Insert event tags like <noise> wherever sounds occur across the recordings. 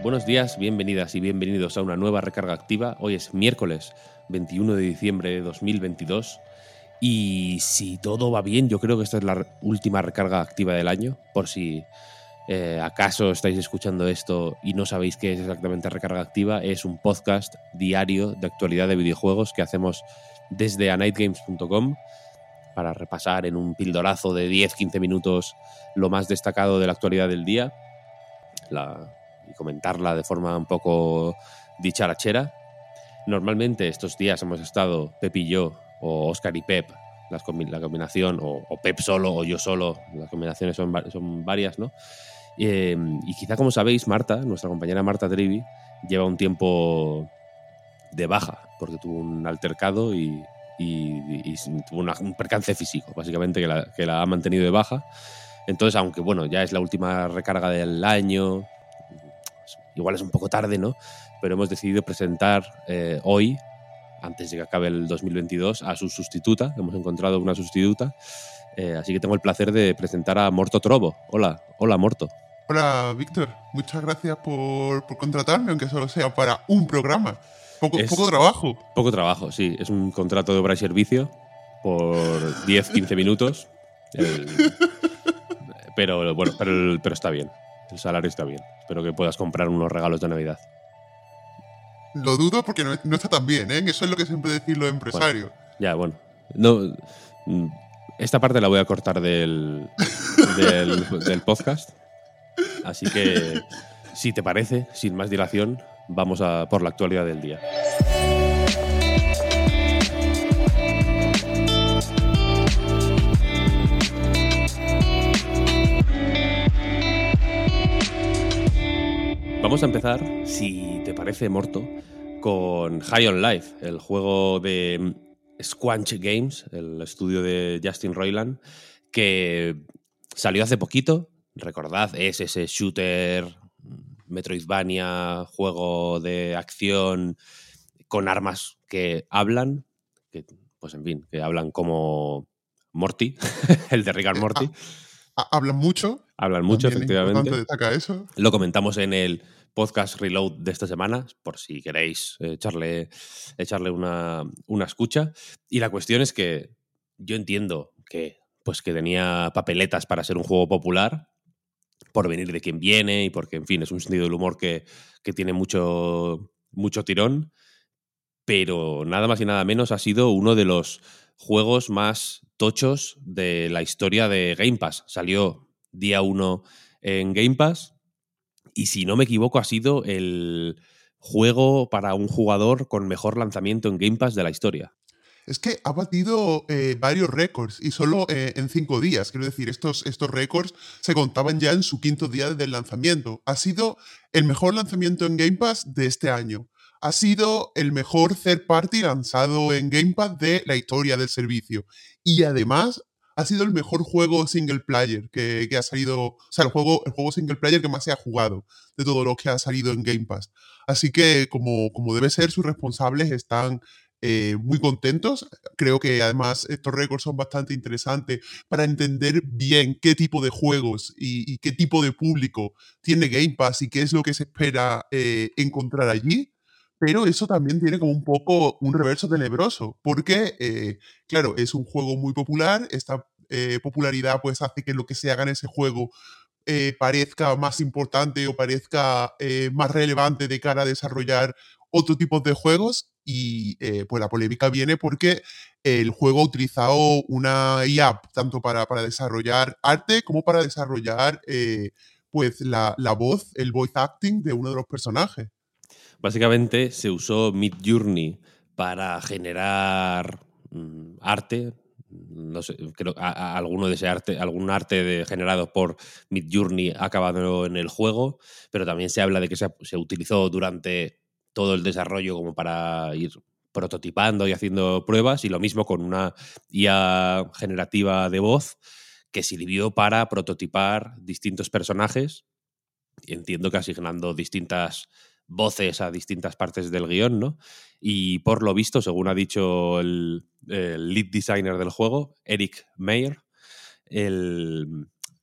Buenos días, bienvenidas y bienvenidos a una nueva recarga activa. Hoy es miércoles 21 de diciembre de 2022 y si todo va bien, yo creo que esta es la última recarga activa del año, por si eh, acaso estáis escuchando esto y no sabéis qué es exactamente recarga activa, es un podcast diario de actualidad de videojuegos que hacemos desde anightgames.com para repasar en un pildorazo de 10-15 minutos lo más destacado de la actualidad del día la, y comentarla de forma un poco dicharachera. Normalmente estos días hemos estado Pep y yo, o Oscar y Pep, las la combinación, o, Pep solo o yo solo, las combinaciones son, son varias, ¿no? Eh, y quizá como sabéis, Marta, nuestra compañera Marta Trevi, lleva un tiempo de baja, porque tuvo un altercado y, y- tuvo un percance físico, básicamente, que la ha mantenido de baja. Entonces, aunque bueno, ya es la última recarga del año, igual es un poco tarde, ¿no? Pero hemos decidido presentar eh, hoy, antes de que acabe el 2022, a su sustituta. Hemos encontrado una sustituta. Eh, así que tengo el placer de presentar a Morto Trovo. Hola, hola Morto. Hola, Víctor. Muchas gracias por, por contratarme, aunque solo sea para un programa. Poco, Es- poco trabajo. Poco trabajo, sí. Es un contrato de obra y servicio por 10-15 minutos. <laughs> El- pero bueno, pero, pero está bien. El salario está bien. Espero que puedas comprar unos regalos de Navidad. Lo dudo porque no, no está tan bien, ¿eh? Eso es lo que siempre decir los empresarios. Ya, bueno. No, mm, esta parte la voy a cortar del, del, del podcast. Así que, si te parece, sin más dilación, vamos a por la actualidad del día. Vamos a empezar, si te parece, Morto, con High on Life, el juego de Squanch Games, el estudio de Justin Roiland, que salió hace poquito. Recordad, es ese shooter, Metroidvania, juego de acción con armas que hablan, que, pues en fin, que hablan como Morty, <laughs> el de Rick Morty. Ha- Hablan mucho. Hablan mucho, efectivamente. destacar eso. Lo comentamos en el podcast Reload de esta semana, por si queréis echarle, echarle una, una escucha. Y la cuestión es que yo entiendo que, pues que tenía papeletas para ser un juego popular, por venir de quien viene y porque, en fin, es un sentido del humor que, que tiene mucho, mucho tirón. Pero nada más y nada menos ha sido uno de los juegos más tochos de la historia de Game Pass. Salió día 1 en Game Pass y si no me equivoco ha sido el juego para un jugador con mejor lanzamiento en Game Pass de la historia. Es que ha batido eh, varios récords y solo eh, en cinco días. Quiero decir, estos, estos récords se contaban ya en su quinto día desde el lanzamiento. Ha sido el mejor lanzamiento en Game Pass de este año. Ha sido el mejor third party lanzado en Game Pass de la historia del servicio. Y además ha sido el mejor juego single player que, que ha salido, o sea, el juego, el juego single player que más se ha jugado de todo lo que ha salido en Game Pass. Así que, como, como debe ser, sus responsables están eh, muy contentos. Creo que además estos récords son bastante interesantes para entender bien qué tipo de juegos y, qué tipo de público tiene Game Pass y qué es lo que se espera eh, encontrar allí. Pero eso también tiene como un poco un reverso tenebroso, porque, eh, claro, es un juego muy popular, esta eh, popularidad pues hace que lo que se haga en ese juego eh, parezca más importante o parezca eh, más relevante de cara a desarrollar otro tipo de juegos y pues la polémica viene porque el juego ha utilizado una IA tanto para, para desarrollar arte como para desarrollar pues la, la voz, el voice acting de uno de los personajes. Básicamente se usó Midjourney para generar mm, arte no sé, creo alguno de ese arte, algún arte generado por Midjourney ha acabado en el juego, pero también se habla de que se, se, utilizó durante todo el desarrollo como para ir prototipando y haciendo pruebas, y lo mismo con una IA generativa de voz que sirvió para prototipar distintos personajes. Entiendo que asignando distintas voces a distintas partes del guion, ¿no? Y por lo visto, según ha dicho el, lead designer del juego, Eric Mayer,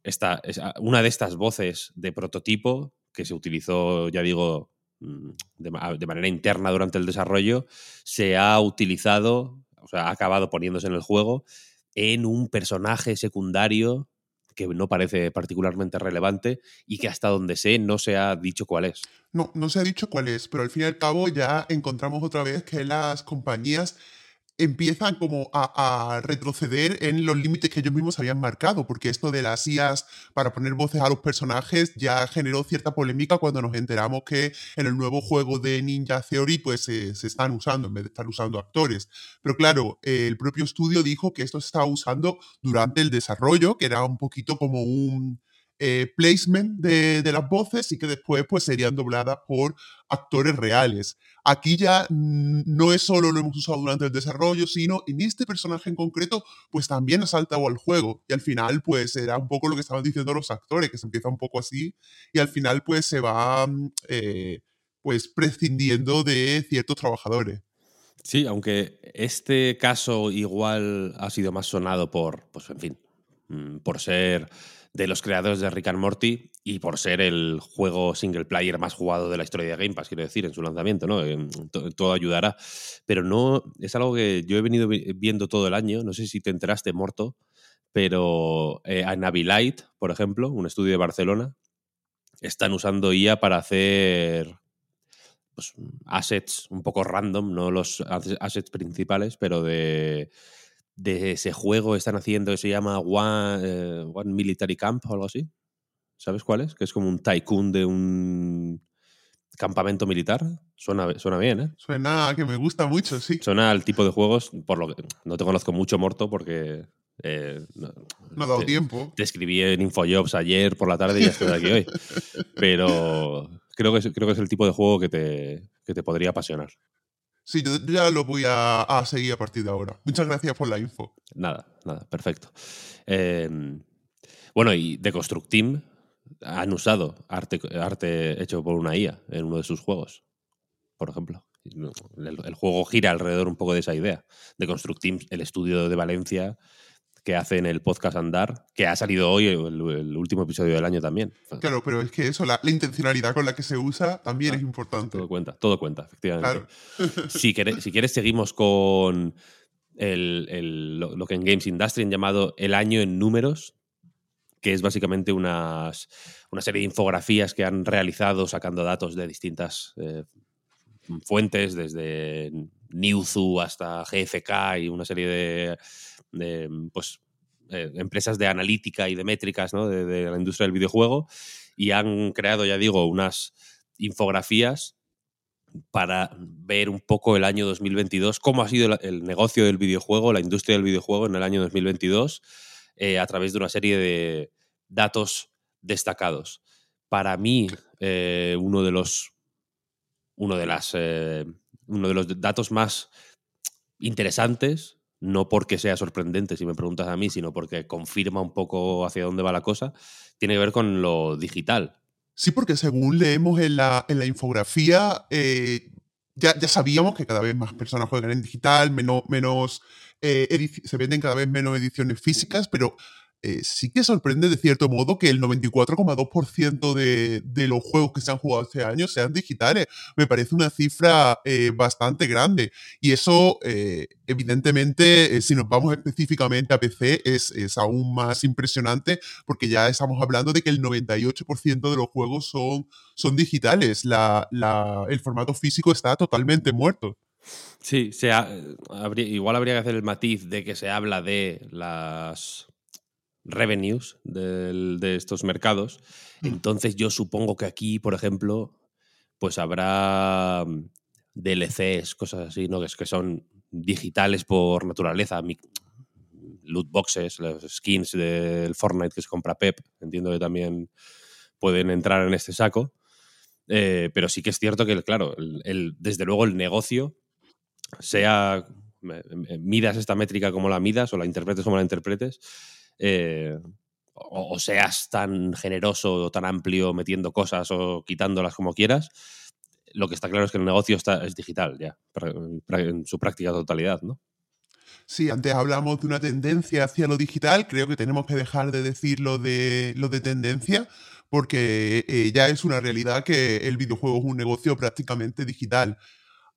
esta, una de estas voces de prototipo que se utilizó, ya digo, mm, de, manera interna durante el desarrollo, se ha utilizado, o sea, ha acabado poniéndose en el juego en un personaje secundario que no parece particularmente relevante y que hasta donde sé no se ha dicho cuál es. No, no se ha dicho cuál es, pero al fin y al cabo ya encontramos otra vez que las compañías empiezan como a, retroceder en los límites que ellos mismos habían marcado, porque esto de las IAS para poner voces a los personajes ya generó cierta polémica cuando nos enteramos que en el nuevo juego de Ninja Theory pues se están usando en vez de estar usando actores. Pero claro, el propio estudio dijo que esto se estaba usando durante el desarrollo, que era un poquito como un eh, placement de, las voces y que después pues serían dobladas por actores reales. Aquí ya no es solo lo hemos usado durante el desarrollo, sino en este personaje en concreto pues también ha saltado al juego y al final pues era un poco lo que estaban diciendo los actores, que se empieza un poco así y al final pues se va mm, eh, pues prescindiendo de ciertos trabajadores. Sí, aunque este caso igual ha sido más sonado por, pues en fin, mm, por ser de los creadores de Rick and Morty y por ser el juego single player más jugado de la historia de Game Pass, quiero decir, en su lanzamiento, ¿no? Todo ayudará. Pero no, es algo que yo he venido viendo todo el año, no sé si te enteraste, Morto, pero eh, a por ejemplo, un estudio de Barcelona, están usando IA para hacer pues, assets un poco random, no los assets principales, pero de de ese juego están haciendo que se llama eh, One, Military Camp o algo así. ¿Sabes cuál es? Que es como un tycoon de un campamento militar. Suena, suena bien, ¿eh? Suena que me gusta mucho, sí. Suena al tipo de juegos, por lo que no te conozco mucho, Morto, porque eh, no, ha dado tiempo. Te escribí en Infojobs ayer por la tarde y ya estoy aquí hoy. <laughs> Pero creo que, es, creo que es el tipo de juego que te, que te podría apasionar. Sí, yo ya lo voy a, seguir a partir de ahora. Muchas gracias por la info. Nada, nada, perfecto. Em, bueno, y The Construct Team han usado arte, arte hecho por una IA en uno de sus juegos, por ejemplo. El, juego gira alrededor un poco de esa idea. The Construct Team, el estudio de Valencia, que hacen el podcast Andar, que ha salido hoy el, último episodio del año también. Claro, pero es que eso, la, intencionalidad con la que se usa también es importante. Todo cuenta, todo cuenta, efectivamente. <laughs> si, quieres, si quieres, seguimos con lo, que en Games Industry han llamado el año en números, que es básicamente unas, una serie de infografías que han realizado sacando datos de distintas eh, fuentes, desde Newzoo hasta GFK y una serie de pues, eh, empresas de analítica y de métricas de, la industria del videojuego y han creado, ya digo, unas infografías para ver un poco el año 2022, cómo ha sido el negocio del videojuego, la industria del videojuego en el año 2022, eh, a través de una serie de datos destacados. Para mí, eh, uno de los uno de las uno de los datos más interesantes no porque sea sorprendente, si me preguntas a mí, sino porque confirma un poco hacia dónde va la cosa, tiene que ver con lo digital. Sí, porque según leemos en la, en la infografía, eh, ya, ya, sabíamos que cada vez más personas juegan en digital, menos, menos eh, se venden cada vez menos ediciones físicas, pero eh, sí que sorprende de cierto modo que el 94,2% de, de, los juegos que se han jugado este año sean digitales. Me parece una cifra eh, bastante grande. Y eso, eh, evidentemente, si nos vamos específicamente a PC, es, es, aún más impresionante porque ya estamos hablando de que el 98% de los juegos son, son digitales. La, la, el formato físico está totalmente muerto. Sí, habría, igual habría que hacer el matiz de que se habla de las revenues de estos mercados. Mm. Entonces yo supongo que aquí, por ejemplo, pues habrá mm, DLCs, cosas así, ¿no? Es que son digitales por naturaleza. loot boxes, los skins del Fortnite que se compra Pep, entiendo que también pueden entrar en este saco. Eh, pero sí que es cierto que, claro, el, desde luego el negocio, sea midas esta métrica como la midas o la interpretes como la interpretes, eh, o, seas tan generoso o tan amplio metiendo cosas o quitándolas como quieras, lo que está claro es que el negocio está, es digital ya, en su práctica totalidad, ¿no? Sí, antes hablamos de una tendencia hacia lo digital, creo que tenemos que dejar de decir lo de, lo de tendencia, porque eh, ya es una realidad que el videojuego es un negocio prácticamente digital.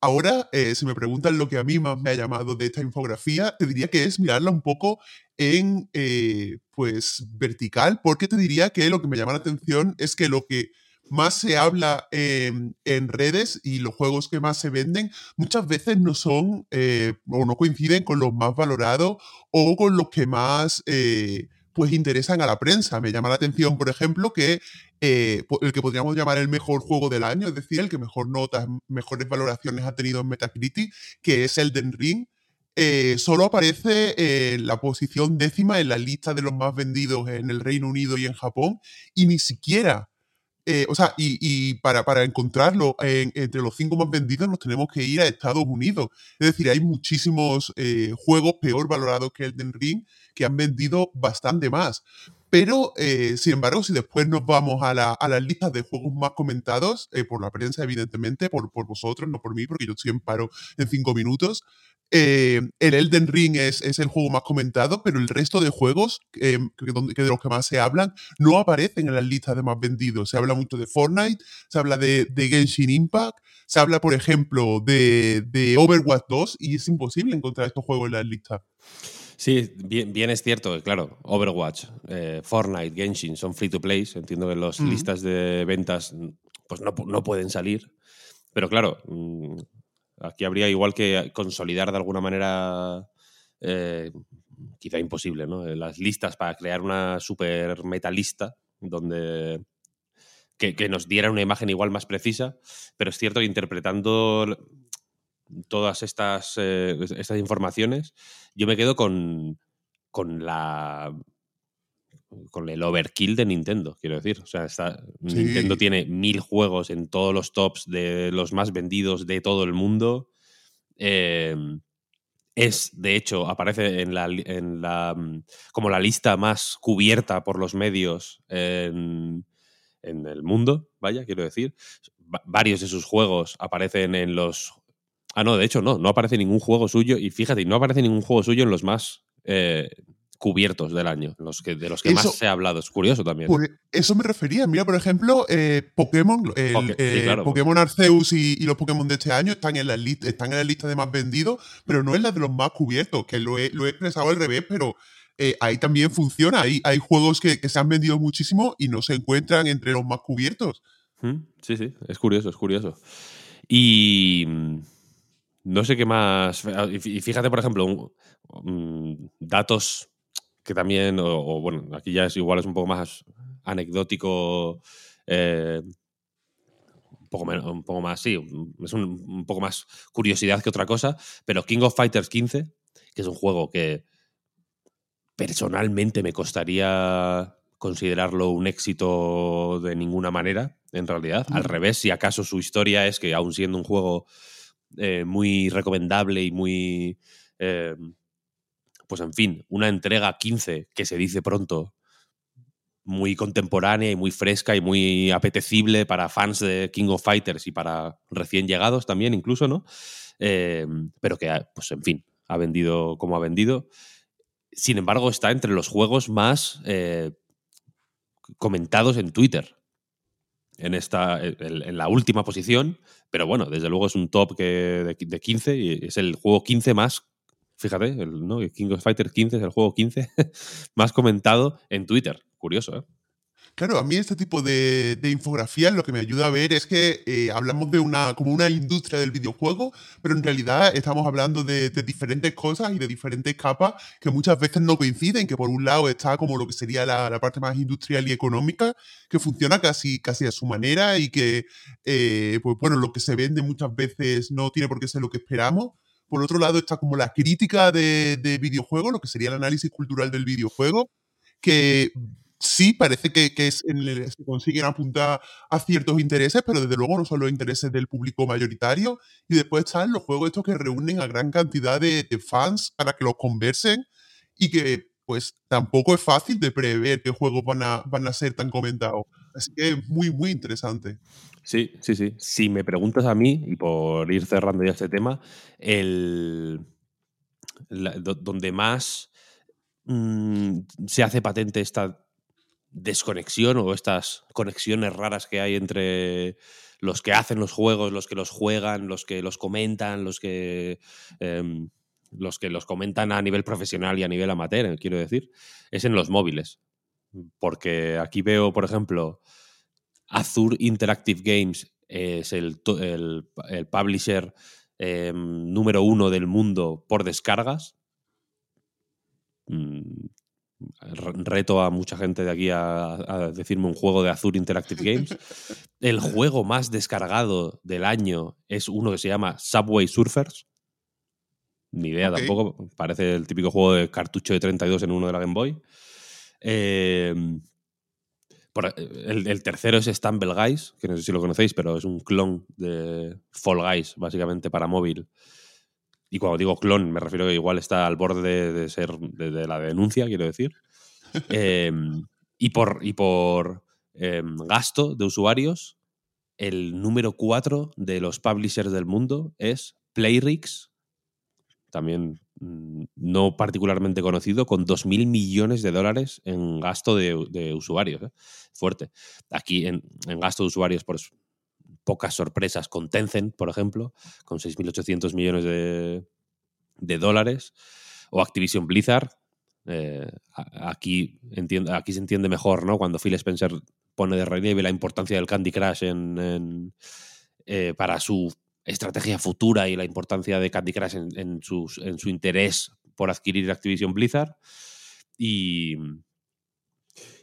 Ahora, eh, si me preguntan lo que a mí más me ha llamado de esta infografía, te diría que es mirarla un poco en, eh, pues, vertical, porque te diría que lo que me llama la atención es que lo que más se habla en, redes y los juegos que más se venden muchas veces no son eh, o no coinciden con los más valorados o con los que más pues interesan a la prensa. Me llama la atención, por ejemplo, que eh, el que podríamos llamar el mejor juego del año, es decir, el que mejor notas, mejores valoraciones ha tenido en Metacritic, que es Elden Ring, eh, solo aparece en la posición décima en la lista de los más vendidos en el Reino Unido y en Japón, y ni siquiera eh, o sea, y, para, para, encontrarlo entre los cinco más vendidos nos tenemos que ir a Estados Unidos. Es decir, hay muchísimos eh, juegos peor valorados que Elden Ring que han vendido bastante más. Pero, eh, sin embargo, si después nos vamos a, la, a las listas de juegos más comentados, por la prensa, evidentemente, por, por vosotros, no por mí, porque yo estoy en paro en cinco minutos, eh, el Elden Ring es, el juego más comentado, pero el resto de juegos, eh, que, de los que más se hablan, no aparecen en las listas de más vendidos. Se habla mucho de Fortnite, se habla de, Genshin Impact, se habla, por ejemplo, de, Overwatch 2 y es imposible encontrar estos juegos en las listas. Sí, bien, es cierto claro, Overwatch, eh, Fortnite, Genshin son free to play. Entiendo que las listas de ventas pues no, no pueden salir. Pero claro, mm, Aquí habría igual que consolidar de alguna manera, eh, quizá imposible, ¿no? Eh, las listas para crear una super metalista donde que, nos diera una imagen igual más precisa, pero es cierto que interpretando todas estas, eh, estas informaciones, yo me quedo con, con la con el overkill de Nintendo, quiero decir. O sea, Nintendo tiene mil juegos en todos los tops de los más vendidos de todo el mundo. Em, es, de hecho, aparece en la, en la, mm, como la lista más cubierta por los medios en, en el mundo, vaya, quiero decir. varios de sus juegos aparecen en los... Ah, no, de hecho no, no aparece ningún juego suyo. Y fíjate, no aparece ningún juego suyo en los más eh, cubiertos del año, los que, de los que más se ha hablado. Es curioso también. eso me refería. Mira, por ejemplo, eh, Pokémon, eh, Pokémon Arceus y, los Pokémon de este año están en, la lista, están en la lista de más vendidos, pero no en la de los más cubiertos, que lo he, lo he expresado al revés, pero eh, ahí también funciona. Ahí hay juegos que, se han vendido muchísimo y no se encuentran entre los más cubiertos. Sí, sí, es curioso, es curioso. Y mm, no sé qué más. Y fíjate, por ejemplo, datos que también, o, bueno, aquí ya es igual, es un poco más anecdótico, eh, un, poco menos, un poco más, sí, es un, poco más curiosidad que otra cosa, pero King of Fighters 15, que es un juego que personalmente me costaría considerarlo un éxito de ninguna manera, en realidad. Al revés, si acaso su historia es que, aún siendo un juego eh, muy recomendable y muy eh, pues en fin, una entrega 15 que se dice pronto, muy contemporánea y muy fresca y muy apetecible para fans de King of Fighters y para recién llegados también incluso, ¿no? Em, pero que, pues en fin, ha vendido como ha vendido. Sin embargo, está entre los juegos más eh, comentados en Twitter. En, esta, en, la última posición, pero bueno, desde luego es un top que de, de 15 y es el juego 15 más Fíjate, el, ¿no? King of Fighters 15 es el juego 15 <laughs> más comentado en Twitter. Curioso, ¿eh? Claro, a mí este tipo de, infografías lo que me ayuda a ver es que eh, hablamos de una como una industria del videojuego, pero en realidad estamos hablando de, diferentes cosas y de diferentes capas que muchas veces no coinciden, que por un lado está como lo que sería la, parte más industrial y económica, que funciona casi, casi a su manera y que, eh, pues bueno, lo que se vende muchas veces no tiene por qué ser lo que esperamos, Por otro lado está como la crítica de, de videojuegos, lo que sería el análisis cultural del videojuego, que sí parece que, que es se consiguen apuntar a ciertos intereses, pero desde luego no son los intereses del público mayoritario. Y después están los juegos estos que reúnen a gran cantidad de, fans para que los conversen y que pues tampoco es fácil de prever qué juegos van a, van a ser tan comentados. Así que es muy, muy interesante. Sí, sí, sí. Si me preguntas a mí, y por ir cerrando ya este tema, el, donde más mm, se hace patente esta desconexión o estas conexiones raras que hay entre los que hacen los juegos, los que los juegan, los que los comentan, los que em, los que los comentan a nivel profesional y a nivel amateur, quiero decir, es en los móviles. Porque aquí veo, por ejemplo, Azure Interactive Games es el, el, publisher em, número uno del mundo por descargas. Mm, reto a mucha gente de aquí a, decirme un juego de Azure Interactive Games. <laughs> El juego más descargado del año es uno que se llama Subway Surfers. Ni idea tampoco. Parece el típico juego de cartucho de 32 en uno de la Game Boy. Em, el, tercero es Stumble Guys, que no sé si lo conocéis, pero es un clon de Fall Guys, básicamente para móvil. Y cuando digo clon, me refiero que igual está al borde de, ser de, la denuncia, quiero decir. <laughs> Em, y por, y por em, gasto de usuarios, el número 4 de los publishers del mundo es Playrix, también mm, no particularmente conocido, con 2.000 millones de dólares en gasto de, usuarios. ¿eh? Fuerte. Aquí en, en, gasto de usuarios, por, pocas sorpresas con Tencent, por ejemplo, con 6.800 millones de, dólares, o Activision Blizzard. Eh, aquí, aquí se entiende mejor, ¿no? Cuando Phil Spencer pone de relieve la importancia del Candy Crush en, eh, para su estrategia futura y la importancia de Candy Crush en, en su interés por adquirir Activision Blizzard. Y,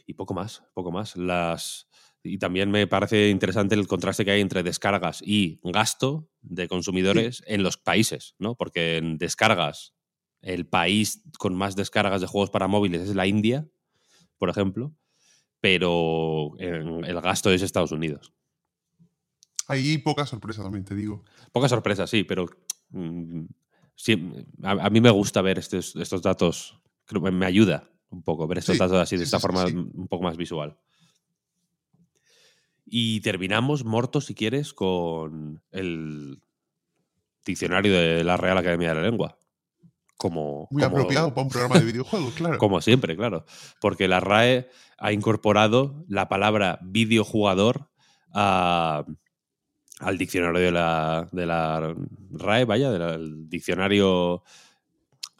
y poco más, poco más. Las, y también me parece interesante el contraste que hay entre descargas y gasto de consumidores en los países, ¿no? Porque en descargas, el país con más descargas de juegos para móviles es la India, por ejemplo, pero el gasto es Estados Unidos. Hay poca sorpresa también, te digo. Poca sorpresa, sí, pero mm, a, mí me gusta ver estos, estos datos, creo que me ayuda un poco ver estos datos así de esta forma un poco más visual. Y terminamos, Morto, si quieres, con el diccionario de la Real Academia de la Lengua. Como, Muy apropiado para un programa de videojuegos, claro. <laughs> Como siempre, claro. Porque la RAE ha incorporado la palabra videojugador al diccionario de la, de la RAE, vaya, del diccionario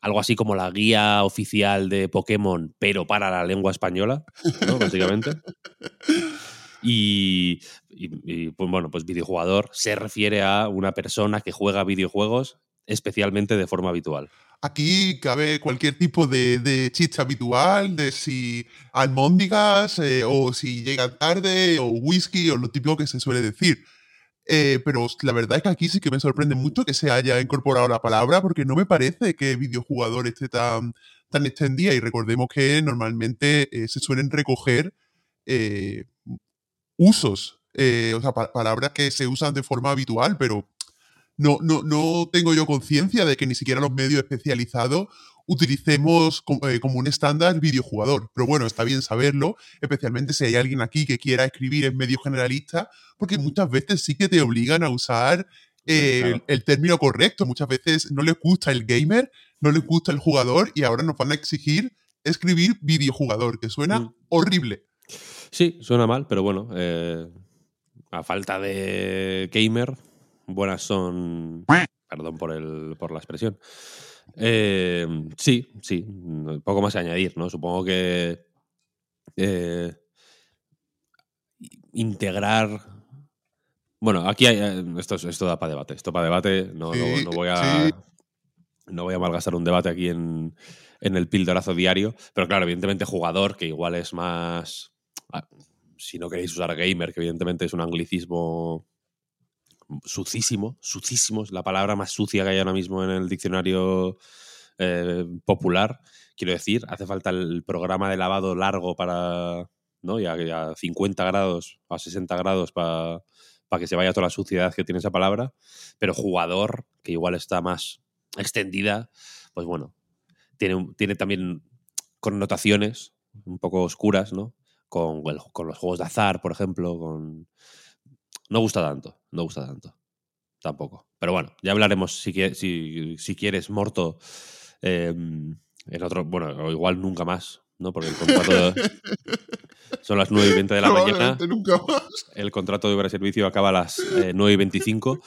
algo así como la guía oficial de Pokémon, pero para la lengua española, ¿no? <laughs> Básicamente. Y, pues bueno, pues videojugador se refiere a una persona que juega videojuegos especialmente de forma habitual. Aquí cabe cualquier tipo de, de chiste habitual, de si almóndigas eh, o si llegan tarde o whisky o lo típico que se suele decir. Eh, pero la verdad es que aquí sí que me sorprende mucho que se haya incorporado la palabra porque no me parece que videojugador esté tan, tan extendida y recordemos que normalmente eh, se suelen recoger usos, eh, o sea, palabras que se usan de forma habitual, pero no, no, no tengo yo conciencia de que ni siquiera los medios especializados utilicemos eh, como, un estándar videojugador. Pero bueno, está bien saberlo, especialmente si hay alguien aquí que quiera escribir en medio generalista, porque muchas veces sí que te obligan a usar eh, el, término correcto. Muchas veces no les gusta el gamer, no les gusta el jugador y ahora nos van a exigir escribir videojugador, que suena mm. horrible. Sí, suena mal, pero bueno, eh, a falta de gamer, buenas son. Perdón por, el, por la expresión. Eh, sí, sí, poco más a añadir, ¿no? Supongo que eh, integrar. Bueno, aquí hay, esto, esto da para debate. Esto para debate. No, no, voy a. No voy a malgastar un debate aquí en, en el pildorazo diario. Pero claro, evidentemente, jugador, que igual es más Ah, si no queréis usar gamer, que evidentemente es un anglicismo sucísimo, sucísimo, es la palabra más sucia que hay ahora mismo en el diccionario eh, popular. Quiero decir, hace falta el programa de lavado largo para, ¿no? Y a, 50 grados, a 60 grados para que se vaya toda la suciedad que tiene esa palabra. Pero jugador, que igual está más extendida, pues bueno, tiene, tiene también connotaciones un poco oscuras, ¿no? Con, con los juegos de azar, por ejemplo, con... No gusta tanto, no gusta tanto. Tampoco. Pero bueno, ya hablaremos si, si, si quieres, Morto, em, en otro, bueno, o igual nunca más, ¿no? Porque el contrato <laughs> son las 9 y 20 de la mañana. Nunca más. El contrato de obra servicio acaba a las 9 eh, y 25.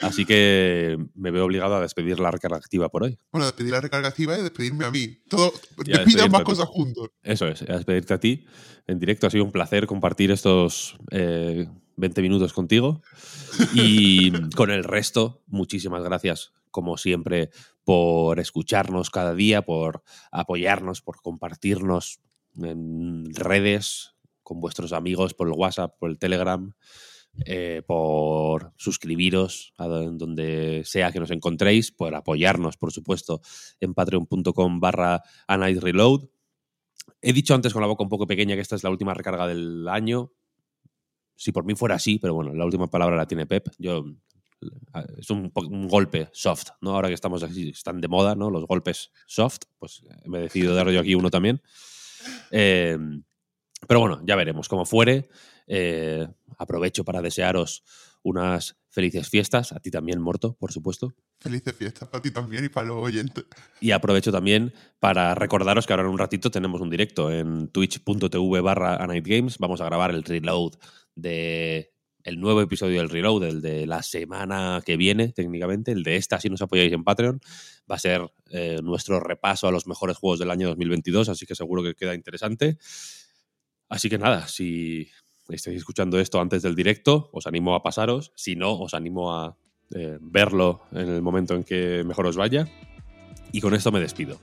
Así que me veo obligado a despedir la recarga activa por hoy. Bueno, despedir la recarga activa y despedirme a mí. Todo, despida más cosas juntos. Eso es, a despedirte a ti en directo. Ha sido un placer compartir estos 20 eh, minutos contigo. Y <laughs> con el resto, muchísimas gracias, como siempre, por escucharnos cada día, por apoyarnos, por compartirnos en redes con vuestros amigos por el WhatsApp, por el Telegram. Eh, por suscribiros a donde sea que nos encontréis, por apoyarnos, por supuesto, en patreon.com barra Reload. He dicho antes con la boca un poco pequeña que esta es la última recarga del año. Si por mí fuera así, pero bueno, la última palabra la tiene Pep. Yo es un, golpe soft, ¿no? Ahora que estamos así, están de moda, ¿no? Los golpes soft, pues me he decidido dar yo aquí uno también. Eh, pero bueno, ya veremos cómo fuere. Eh, aprovecho para desearos unas felices fiestas, a ti también, Morto, por supuesto. Felices fiestas para ti también y para los oyentes. Y aprovecho también para recordaros que ahora en un ratito tenemos un directo en twitch.tv barra Games. Vamos a grabar el reload de el nuevo episodio del reload, el de la semana que viene, técnicamente, el de esta, si nos apoyáis en Patreon, va a ser eh, nuestro repaso a los mejores juegos del año 2022, así que seguro que queda interesante. Así que nada, si estáis escuchando esto antes del directo, os animo a pasaros. Si no, os animo a eh, verlo en el momento en que mejor os vaya. Y con esto me despido.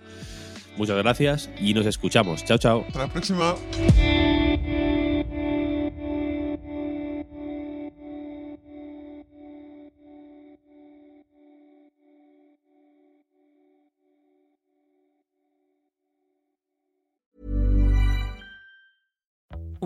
Muchas gracias y nos escuchamos. Chao, chao. Hasta la próxima.